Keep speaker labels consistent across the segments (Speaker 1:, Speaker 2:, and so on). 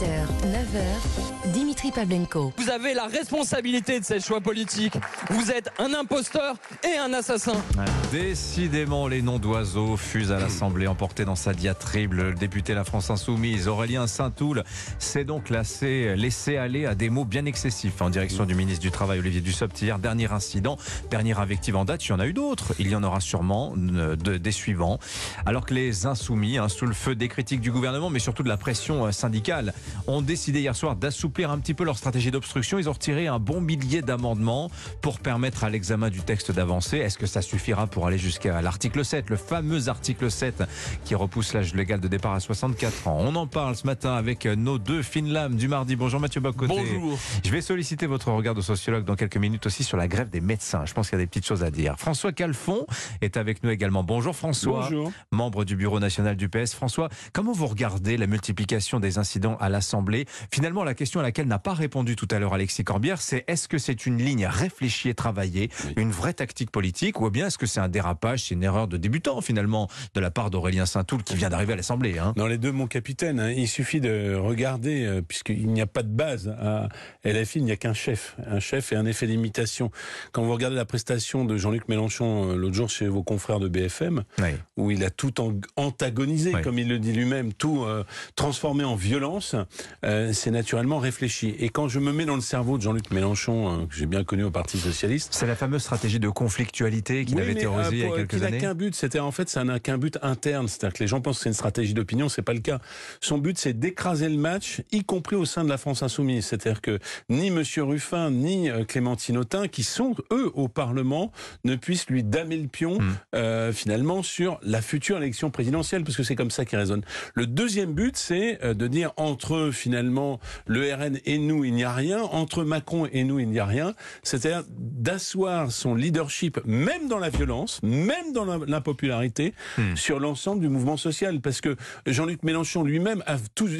Speaker 1: 8h, 9h, Dimitri Pavlenko.
Speaker 2: Vous avez la responsabilité de ces choix politiques. Vous êtes un imposteur et un assassin.
Speaker 3: Décidément, les noms d'oiseaux fusent à l'Assemblée, emportés dans sa diatribe. Le député La France Insoumise, Aurélien Saint-Toul, s'est donc laissé, laissé aller à des mots bien excessifs en direction du ministre du Travail, Olivier Dussopt. Hier, dernier incident, dernière invective en date. Il y en a eu d'autres. Il y en aura sûrement euh, de- des suivants. Alors que les Insoumis, hein, sous le feu des critiques du gouvernement, mais surtout de la pression euh, syndicale, ont décidé hier soir d'assouplir un petit peu leur stratégie d'obstruction. Ils ont retiré un bon millier d'amendements pour permettre à l'examen du texte d'avancer. Est-ce que ça suffira pour aller jusqu'à l'article 7, le fameux article 7 qui repousse l'âge légal de départ à 64 ans? On en parle ce matin avec nos deux fines lames du mardi. Bonjour Mathieu Bocoté.
Speaker 4: Bonjour.
Speaker 3: Je vais solliciter votre regard de sociologue dans quelques minutes aussi sur la grève des médecins. Je pense qu'il y a des petites choses à dire. François Calfon est avec nous également. Bonjour François
Speaker 4: Bonjour.
Speaker 3: membre du bureau national du PS. François, comment vous regardez la multiplication des incidents à l'Assemblée Finalement, la question à laquelle n'a pas répondu tout à l'heure Alexis Corbière, c'est est-ce que c'est une ligne réfléchie et travaillée, une vraie tactique politique, ou bien est-ce que c'est un dérapage, c'est une erreur de débutant finalement de la part d'Aurélien Saint-Toul qui vient d'arriver à l'Assemblée hein?
Speaker 4: Dans les deux, mon capitaine, hein, il suffit de regarder, euh, puisqu'il n'y a pas de base à LFI, il n'y a qu'un chef, un chef et un effet d'imitation. Quand vous regardez la prestation de Jean-Luc Mélenchon euh, l'autre jour chez vos confrères de BFM,
Speaker 3: Oui.
Speaker 4: où il a tout antagonisé,
Speaker 3: Oui.
Speaker 4: comme il le dit lui-même, tout euh, transformé en violence, euh, c'est naturellement réfléchi. Et quand je me mets dans le cerveau de Jean-Luc Mélenchon, euh, que j'ai bien connu au Parti Socialiste,
Speaker 3: C'est la fameuse stratégie de conflictualité qu'il
Speaker 4: Oui,
Speaker 3: avait théorisée
Speaker 4: euh,
Speaker 3: il y a
Speaker 4: pour-
Speaker 3: quelques
Speaker 4: n'a
Speaker 3: années.
Speaker 4: qu'un but, c'était en fait, ça n'a qu'un but interne. C'est-à-dire que les gens pensent que c'est une stratégie d'opinion, c'est pas le cas. Son but, c'est d'écraser le match, y compris au sein de la France insoumise. C'est-à-dire que ni Monsieur Ruffin, ni euh, Clémentine Autain, qui sont eux au Parlement, ne puissent lui damer le pion
Speaker 3: Hmm.
Speaker 4: euh, finalement sur la future élection présidentielle, parce que c'est comme ça qu'il raisonne. Le deuxième but, c'est euh, de dire entre finalement le RN et nous, il n'y a rien, entre Macron et nous, il n'y a rien. C'est-à-dire d'asseoir son leadership, même dans la violence, même dans la- l'impopularité,
Speaker 3: Hmm.
Speaker 4: sur l'ensemble du mouvement social. Parce que Jean-Luc Mélenchon lui-même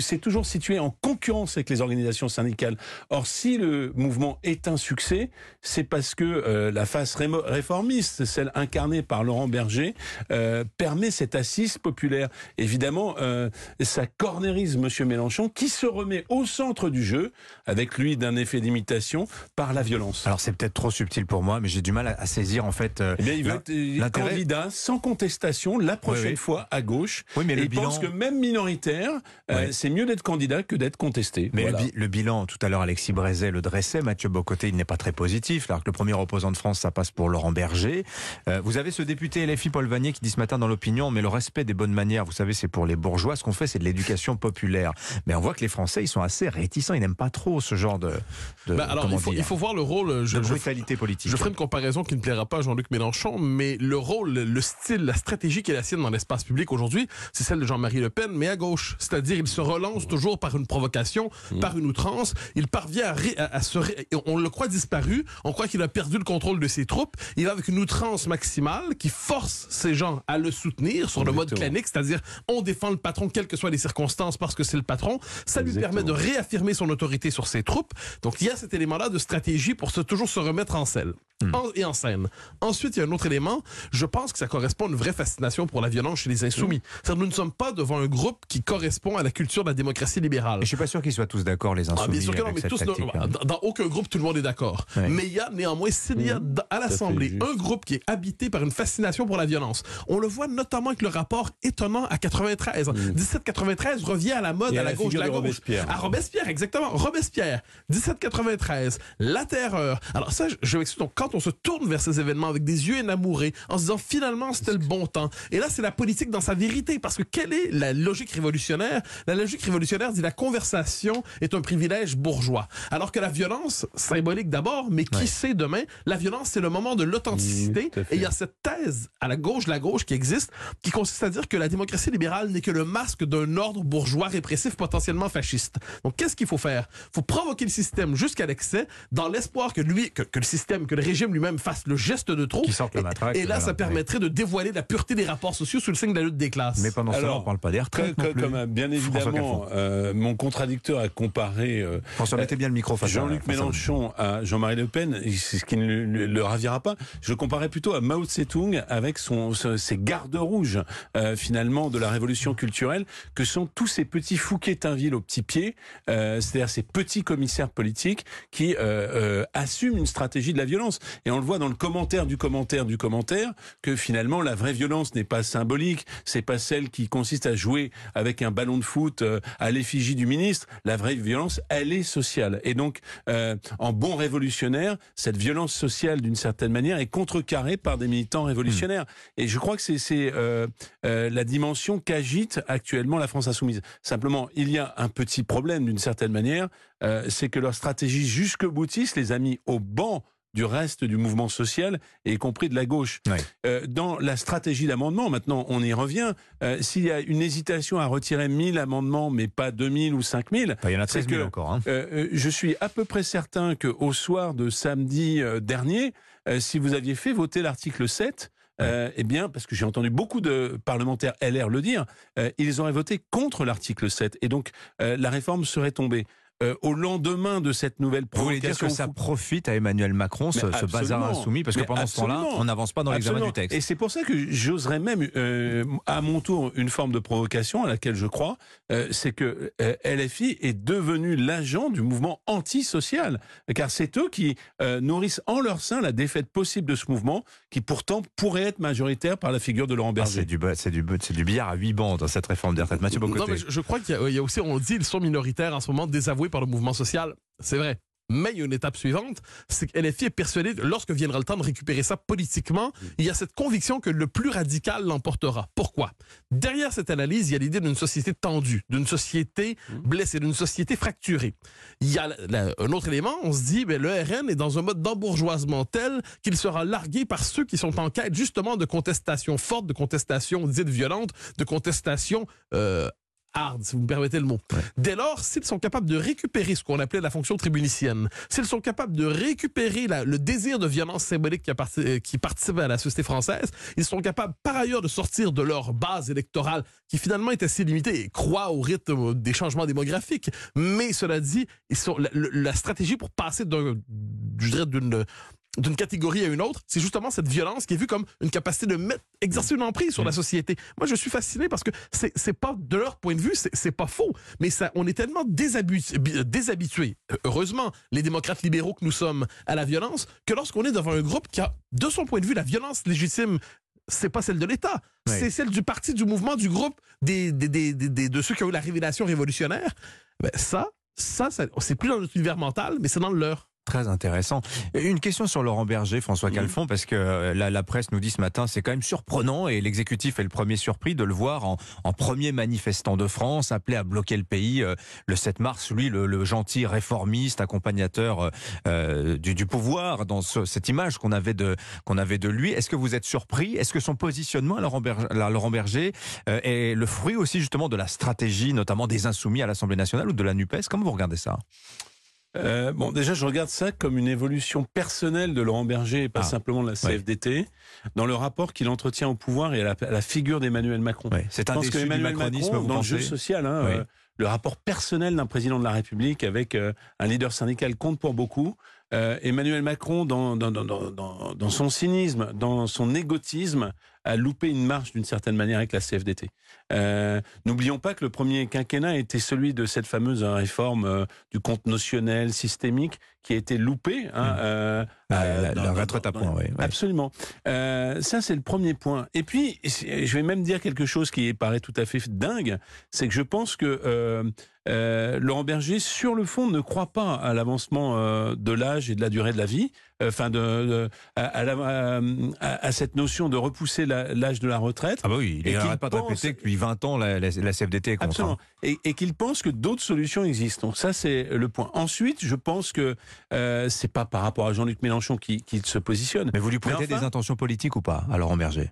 Speaker 4: s'est toujours situé en concurrence avec les organisations syndicales. Or, si le mouvement est un succès, c'est parce que euh, la face réformiste, celle incarnée par Laurent Berger, euh, permet cette assise populaire. Évidemment, euh, ça cornérise Monsieur Mélenchon, qui se remet au centre du jeu, avec lui d'un effet d'imitation, par la violence.
Speaker 3: Alors c'est peut-être trop subtil pour moi, mais j'ai du mal à, à saisir en fait. euh,
Speaker 4: Eh bien, il veut être euh, candidat sans contestation la prochaine
Speaker 3: Oui, oui.
Speaker 4: fois à gauche.
Speaker 3: Oui, mais
Speaker 4: Et
Speaker 3: le
Speaker 4: il
Speaker 3: bilan.
Speaker 4: pense que même minoritaire, euh, c'est mieux d'être candidat que d'être contesté.
Speaker 3: Mais
Speaker 4: Voilà.
Speaker 3: le, bi- le bilan, tout à l'heure, Alexis Brézet le dressait. Mathieu Bocoté, il n'est pas très positif. Alors que le premier opposant de France, ça passe pour Laurent Berger. Euh, vous avez ce député LFI, Paul Vanier, qui dit ce matin dans l'opinion, mais le respect des bonnes manières, vous savez, c'est pour les bourgeois. Ce qu'on fait, c'est de l'éducation populaire. Mais on voit que les Français, ils sont assez réticents. Ils n'aiment pas trop ce genre de, de
Speaker 5: Ben alors, il faut,
Speaker 3: dire,
Speaker 5: il faut voir le rôle. Je,
Speaker 3: de brutalité politique.
Speaker 5: je ferai une comparaison qui ne plaira pas à Jean-Luc Mélenchon, mais le rôle, le style, la stratégie qui est la sienne dans l'espace public aujourd'hui, c'est celle de Jean-Marie Le Pen, mais à gauche. C'est-à-dire, il se relance toujours par une provocation, par une outrance. Il parvient à, ré- à- à se... On le croit disparu, on croit qu'il a perdu le contrôle de ses troupes. Il va avec une outrance maximale qui force ces gens à le soutenir sur le mode clanique, c'est-à-dire on défend le patron quelles que soient les circonstances parce que c'est le patron. Ça lui permet de réaffirmer son autorité sur ses troupes. Donc il y a cet élément-là de stratégie pour se, toujours se remettre en selle en- et en scène. Ensuite, il y a un autre élément. Je pense que ça correspond à une vraie fascination pour la violence chez les insoumis. C'est-à-dire, nous ne sommes pas devant un groupe qui correspond à la culture de la démocratie libérale.
Speaker 3: Et je suis pas sûr qu'ils soient tous d'accord, les
Speaker 5: Ah,
Speaker 3: insoumis,
Speaker 5: bien sûr que non,
Speaker 3: avec
Speaker 5: mais tous,
Speaker 3: tactique,
Speaker 5: non,
Speaker 3: hein.
Speaker 5: dans, dans aucun groupe, tout le monde est d'accord.
Speaker 3: Ouais.
Speaker 5: Mais il y a néanmoins, s'il y a d- à l'Assemblée un groupe qui est habité par une fascination pour la violence, on le voit notamment avec le rapport étonnant à 93. 1793 revient à la mode
Speaker 4: Et
Speaker 5: à la
Speaker 4: la
Speaker 5: gauche la
Speaker 4: de
Speaker 5: gauche.
Speaker 4: Robespierre.
Speaker 5: À Robespierre, exactement. Robespierre, 1793, la terreur. Alors ça, je, je m'excuse. Donc quand on se tourne vers ces événements avec des yeux énamourés, en se disant finalement c'était le bon temps. Et là, c'est la politique dans sa vérité, parce que quelle est la logique révolutionnaire? La logique révolutionnaire dit la conversation est un privilège bourgeois, alors que la violence symbolique d'abord, mais qui
Speaker 3: Ouais.
Speaker 5: sait demain? La violence, c'est le moment de l'authenticité. Et il y a cette thèse à la gauche, de la gauche qui existe, qui consiste à dire que la démocratie libérale n'est que le masque d'un ordre bourgeois répressif potentiellement fasciste. Donc qu'est-ce qu'il faut faire? Il faut provoquer le système jusqu'à l'excès, dans l'espoir que lui, que, que le système, que le régime régime lui-même fasse le geste de trop.
Speaker 3: Qui sorte la
Speaker 5: Et-
Speaker 3: matraque,
Speaker 5: Et, là, ça permettrait de dévoiler la pureté des rapports sociaux sous le signe de la lutte des classes.
Speaker 3: Mais pendant ce temps, on parle pas des retraites.
Speaker 4: Comme,
Speaker 3: non plus.
Speaker 4: comme, euh, bien évidemment, euh, mon contradicteur a comparé euh,
Speaker 3: François, mettez bien le micro
Speaker 4: Jean-Luc. Mélenchon à Jean-Marie Le Pen, c'est ce qui ne le, le ravira pas. Je le comparais plutôt à Mao Tse-tung avec son, ses gardes rouges, euh, finalement, de la révolution culturelle, que sont tous ces petits Fouquetinville au petit pied, euh, c'est-à-dire ces petits commissaires politiques qui euh, euh, assument une stratégie de la violence. Et on le voit dans le commentaire du commentaire du commentaire, que finalement, la vraie violence n'est pas symbolique, c'est pas celle qui consiste à jouer avec un ballon de foot euh, à l'effigie du ministre. La vraie violence, elle est sociale. Et donc, euh, en bon révolutionnaire, cette violence sociale, d'une certaine manière, est contrecarrée par des militants révolutionnaires. Et je crois que c'est euh, la dimension qu'agite actuellement la France insoumise. Simplement, il y a un petit problème, d'une certaine manière, c'est que leur stratégie jusque boutiste les a mis au banc du reste du mouvement social, et y compris de la gauche. Euh, dans la stratégie d'amendement, maintenant on y revient, euh, s'il y a une hésitation à retirer 1000 amendements, mais pas 2000 ou 5000,
Speaker 3: Enfin, il y en a
Speaker 4: c'est
Speaker 3: 13 000
Speaker 4: que-
Speaker 3: encore. hein.
Speaker 4: euh, je suis à peu près certain que au soir de samedi dernier, si vous aviez fait voter l'article 7, euh, eh bien, parce que j'ai entendu beaucoup de parlementaires LR le dire, euh, ils auraient voté contre l'article 7 et donc euh, la réforme serait tombée. Euh, au lendemain de cette nouvelle
Speaker 3: Vous voulez dire
Speaker 4: provocation,
Speaker 3: que ça profite à Emmanuel Macron, ce, bazar insoumis Parce que pendant ce temps-là, on n'avance pas dans l'examen du texte.
Speaker 4: Et c'est pour ça que j'oserais même, euh, à mon tour, une forme de provocation à laquelle je crois, euh, c'est que euh, LFI est devenu l'agent du mouvement antisocial, car c'est eux qui euh, nourrissent en leur sein la défaite possible de ce mouvement, qui pourtant pourrait être majoritaire par la figure de Laurent
Speaker 3: Ah,
Speaker 4: Berger.
Speaker 3: c'est du, ba- c'est du, c'est du billard à 8 bandes, cette réforme des retraites. Mathieu
Speaker 5: Non,
Speaker 3: Bocoté.
Speaker 5: mais je, je crois qu'il y, a- il y a aussi, on le dit, ils sont minoritaires en ce moment, désavoués par le mouvement social. C'est vrai. Mais il y a une étape suivante, c'est que LFI est persuadé, lorsque viendra le temps de récupérer ça politiquement, il y a cette conviction que le plus radical l'emportera. Pourquoi? Derrière cette analyse, il y a l'idée d'une société tendue, d'une société blessée, d'une société fracturée. Il y a un autre élément, on se dit, ben, le RN est dans un mode d'embourgeoisement tel qu'il sera largué par ceux qui sont en quête justement de contestation forte, de contestation dite violente, de contestation euh, hard, si vous me permettez le mot. Dès lors, s'ils sont capables de récupérer ce qu'on appelait la fonction tribunicienne, s'ils sont capables de récupérer la- le désir de violence symbolique qui, apparti- euh, qui participe à la société française, ils sont capables par ailleurs de sortir de leur base électorale qui finalement est assez limitée et croit au rythme des changements démographiques. Mais cela dit, ils sont, la, la stratégie pour passer d'un, je dirais, d'une d'une catégorie à une autre, c'est justement cette violence qui est vue comme une capacité de mettre, exercer une emprise sur la société. Moi, je suis fasciné parce que c'est c'est pas de leur point de vue, c'est c'est pas faux, mais ça, on est tellement déshabitu- bi- déshabitués, euh, heureusement, les démocrates libéraux que nous sommes à la violence, que lorsqu'on est devant un groupe qui a, de son point de vue, la violence légitime c'est pas celle de l'État,
Speaker 3: Oui.
Speaker 5: c'est celle du parti, du mouvement, du groupe, des, des, des, des- des- de ceux qui ont eu la révélation révolutionnaire. Ben ça, ça, ça c'est plus dans notre univers mental, mais c'est dans le leur.
Speaker 3: Très intéressant. Une question sur Laurent Berger, François Calfon, parce que euh, la, la presse nous dit ce matin, c'est quand même surprenant et l'exécutif est le premier surpris de le voir en, en premier manifestant de France, appelé à bloquer le pays euh, le 7 mars. Lui, le, le gentil réformiste, accompagnateur euh, euh, du, du pouvoir, dans ce- cette image qu'on avait de qu'on avait de lui. Est-ce que vous êtes surpris? Est-ce que son positionnement à Laurent Berger, à Laurent Berger euh, est le fruit aussi justement de la stratégie, notamment des insoumis à l'Assemblée nationale ou de la Nupes? Comment vous regardez ça?
Speaker 4: Euh, bon, déjà, je regarde ça comme une évolution personnelle de Laurent Berger et pas
Speaker 3: Ah.
Speaker 4: simplement de la CFDT, dans le rapport qu'il entretient au pouvoir et à la, à la figure d'Emmanuel Macron.
Speaker 3: Ouais, C'est
Speaker 4: Je
Speaker 3: un
Speaker 4: pense que Emmanuel Macron,
Speaker 3: vous
Speaker 4: dans le jeu social, hein,
Speaker 3: Oui.
Speaker 4: euh, le rapport personnel d'un président de la République avec euh, un leader syndical compte pour beaucoup. Euh, Emmanuel Macron, dans, dans, dans, dans, dans- dans son cynisme, dans son égotisme, a loupé une marche d'une certaine manière avec la CFDT. Euh, N'oublions pas que le premier quinquennat était celui de cette fameuse réforme euh, du compte notionnel systémique qui a été loupée. Hein, euh,
Speaker 3: Ah, la- retraite à point, oui.
Speaker 4: Absolument. Ça, c'est le premier point. Et puis, je vais même dire quelque chose qui paraît tout à fait dingue, c'est que je pense que euh, euh, Laurent Berger, sur le fond, ne croit pas à l'avancement euh, de l'âge et de la durée de la vie, euh, enfin, de, de- à, à la- à- à cette notion de repousser l'âge de la retraite.
Speaker 3: Ah bah oui, il
Speaker 4: qu'il
Speaker 3: n'arrête pas de répéter que depuis 20 ans, la, la- la CFDT est contre.
Speaker 4: Absolument.
Speaker 3: hein.
Speaker 4: Et, et qu'il pense que d'autres solutions existent. Donc ça, c'est le point. Ensuite, je pense que euh, c'est pas par rapport à Jean-Luc Mélenchon qui, qui se positionne.
Speaker 3: Mais vous lui prêtez
Speaker 4: enfin-
Speaker 3: des intentions politiques ou pas à Laurent Berger?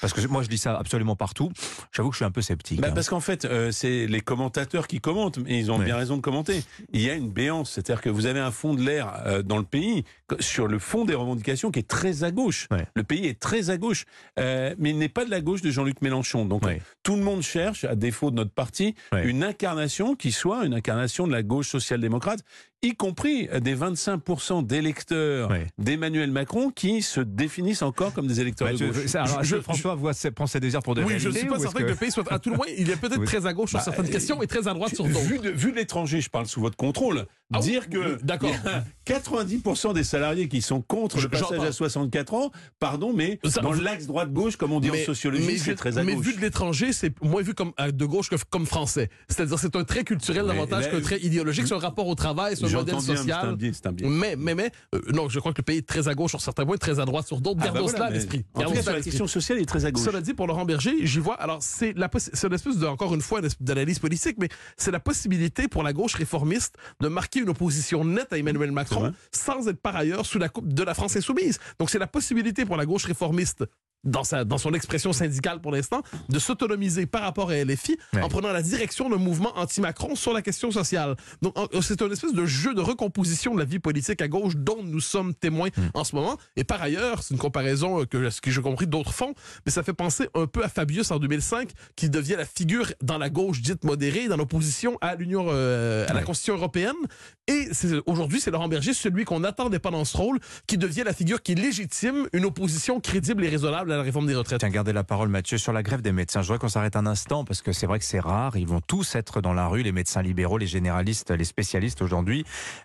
Speaker 3: Parce que moi, je dis ça absolument partout. J'avoue que je suis un peu sceptique.
Speaker 4: Bah,
Speaker 3: hein.
Speaker 4: parce qu'en fait, euh, c'est les commentateurs qui commentent, et ils ont
Speaker 3: Ouais.
Speaker 4: bien raison de commenter. Il y a une béance, c'est-à-dire que vous avez un fond de l'air euh, dans le pays sur le fond des revendications qui est très à gauche.
Speaker 3: Ouais.
Speaker 4: Le pays est très à gauche, euh, mais il n'est pas de la gauche de Jean-Luc Mélenchon. Donc
Speaker 3: Ouais.
Speaker 4: tout le monde cherche, à défaut de notre parti, une incarnation qui soit une incarnation de la gauche social-démocrate, y compris euh, des 25% d'électeurs d'Emmanuel Macron qui se définissent encore comme des électeurs
Speaker 3: Bah,
Speaker 4: de gauche.
Speaker 3: ça, alors,
Speaker 5: Je-
Speaker 3: que
Speaker 5: je-
Speaker 3: François voit ses, prend ses désirs pour des
Speaker 5: Oui, je ne
Speaker 3: réalités
Speaker 5: suis pas certain que... le pays soit. À tout le moins, il est peut-être
Speaker 3: Oui.
Speaker 5: très à gauche sur
Speaker 4: Bah,
Speaker 5: certaines
Speaker 4: euh,
Speaker 5: questions et très à droite sur d'autres.
Speaker 4: Vu de, vu de l'étranger, je parle sous votre contrôle.
Speaker 5: Ah
Speaker 4: dire que
Speaker 5: d'accord.
Speaker 4: il y a 90% des salariés qui sont contre le passage à 64 ans, pardon, mais
Speaker 5: Ça-
Speaker 4: dans l'axe droite-gauche, comme on dit en sociologie,
Speaker 5: mais
Speaker 4: c'est
Speaker 5: vu-
Speaker 4: très à
Speaker 5: mais
Speaker 4: gauche.
Speaker 5: vu de l'étranger, c'est moins vu comme euh, de gauche que comme français. C'est-à-dire c'est un trait culturel
Speaker 4: Mais
Speaker 5: davantage qu'un trait idéologique, c'est un rapport au travail, c'est un modèle
Speaker 4: bien, mais
Speaker 5: social. Mais, mais, mais, euh, non, je crois que le pays est très à gauche sur certains points, très à droite sur d'autres.
Speaker 4: Ah,
Speaker 5: Gardons
Speaker 4: bah voilà,
Speaker 5: cela à
Speaker 4: mais
Speaker 5: l'esprit.
Speaker 4: La question sociale, est très à gauche.
Speaker 5: Cela dit, pour Laurent Berger, j'y vois. Alors, c'est la c'est une espèce de, encore une fois, d'analyse politique, mais c'est la possibilité pour la gauche réformiste de marquer une opposition nette à Emmanuel Macron sans être par ailleurs sous la coupe de la France insoumise. Donc, c'est la possibilité pour la gauche réformiste dans, sa, dans son expression syndicale pour l'instant, de s'autonomiser par rapport à LFI
Speaker 3: Ouais.
Speaker 5: en prenant la direction d'un mouvement anti-Macron sur la question sociale. Donc, en- c'est un espèce de jeu de recomposition de la vie politique à gauche dont nous sommes témoins en ce moment. Et par ailleurs, c'est une comparaison euh, que, ce que j'ai compris d'autres font, mais ça fait penser un peu à Fabius en 2005, qui devient la figure dans la gauche dite modérée, dans l'opposition à l'Union, euh, à la. Constitution européenne. Et aujourd'hui, c'est Laurent Berger, celui qu'on n'attendait pas dans ce rôle, qui devient la figure qui légitime une opposition crédible et raisonnable à la réforme des retraites.
Speaker 3: Tiens, gardez la parole, Mathieu, sur la grève des médecins. Je voudrais qu'on s'arrête un instant parce que c'est vrai que c'est rare. Ils vont tous être dans la rue, les médecins libéraux, les généralistes, les spécialistes aujourd'hui,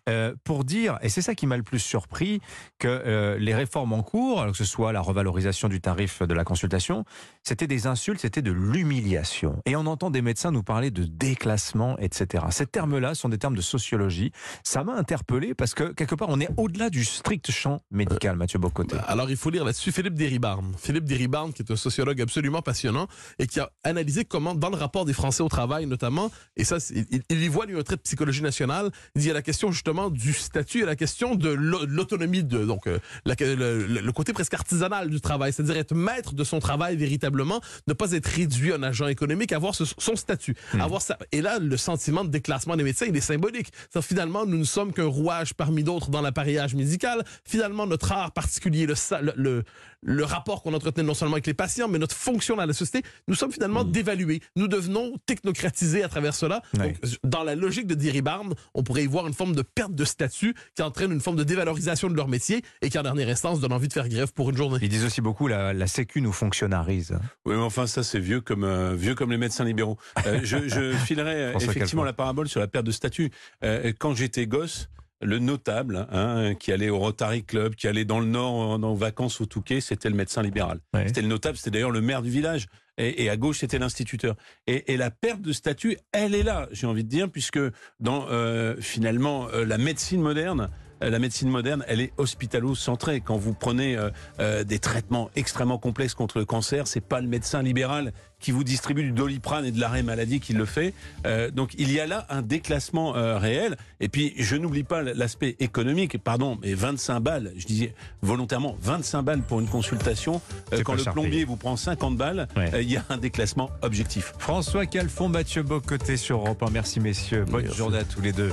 Speaker 3: euh, pour dire, et c'est ça qui m'a le plus surpris, que euh, les réformes en cours, que ce soit la revalorisation du tarif de la consultation, c'était des insultes, c'était de l'humiliation. Et on entend des médecins nous parler de déclassement, etc. Ces termes-là sont des termes de sociologie. Ça m'a interpellé parce que quelque part, on est au-delà du strict champ médical, Mathieu Bocoté.
Speaker 5: Alors, il faut lire là-dessus Philippe Deribarne. Philippe Deribarne, qui est un sociologue absolument passionnant et qui a analysé comment, dans le rapport des Français au travail notamment, et ça, il, il y voit, lui, un trait de psychologie nationale, il y a la question justement du statut et la question de l'au- l'autonomie, de donc euh, la- le, côté presque artisanal du travail, c'est-à-dire être maître de son travail véritablement, ne pas être réduit un agent économique, avoir ce- son statut. Avoir ça. Et là, le sentiment de déclassement des médecins, il est symbolique. Finalement, nous ne sommes qu'un rouage parmi d'autres dans l'appareillage médical. Finalement, notre art particulier, le, sa- le, le, le rapport qu'on entretenait non seulement avec les patients, mais notre fonction dans la société, nous sommes finalement dévalués. Nous devenons technocratisés à travers cela. Donc, dans la logique de Diribarne, on pourrait y voir une forme de perte de statut qui entraîne une forme de dévalorisation de leur métier et qui, en dernière instance, donne envie de faire grève pour une journée.
Speaker 3: Ils disent aussi beaucoup la, la Sécu nous fonctionnarise.
Speaker 4: Oui, mais enfin, ça, c'est vieux comme, euh, vieux comme les médecins libéraux. Euh, je, je filerai euh, effectivement la parabole sur la perte de statut. Euh, quand j'étais gosse, le notable, hein, qui allait au Rotary Club, qui allait dans le Nord en, en vacances au Touquet, c'était le médecin libéral.
Speaker 3: Ouais.
Speaker 4: C'était le notable, c'était d'ailleurs le maire du village. Et, et à gauche, c'était l'instituteur. Et, et la perte de statut, elle est là, j'ai envie de dire, puisque dans euh, finalement euh, la médecine moderne, la médecine moderne, elle est hospitalo-centrée. Quand vous prenez euh, euh, des traitements extrêmement complexes contre le cancer, c'est pas le médecin libéral qui vous distribue du doliprane et de l'arrêt maladie qui le fait. Euh, donc il y a là un déclassement euh, réel. Et puis je n'oublie pas l'aspect économique. Pardon, mais 25 balles, je disais volontairement 25 balles pour une consultation. euh, quand le plombier
Speaker 3: payé.
Speaker 4: vous prend 50 balles,
Speaker 3: Ouais.
Speaker 4: euh, il y a un déclassement objectif.
Speaker 3: François Calfon, Mathieu Bocoté sur Europe 1. Merci messieurs. Bonne
Speaker 5: Merci.
Speaker 3: journée à tous les deux.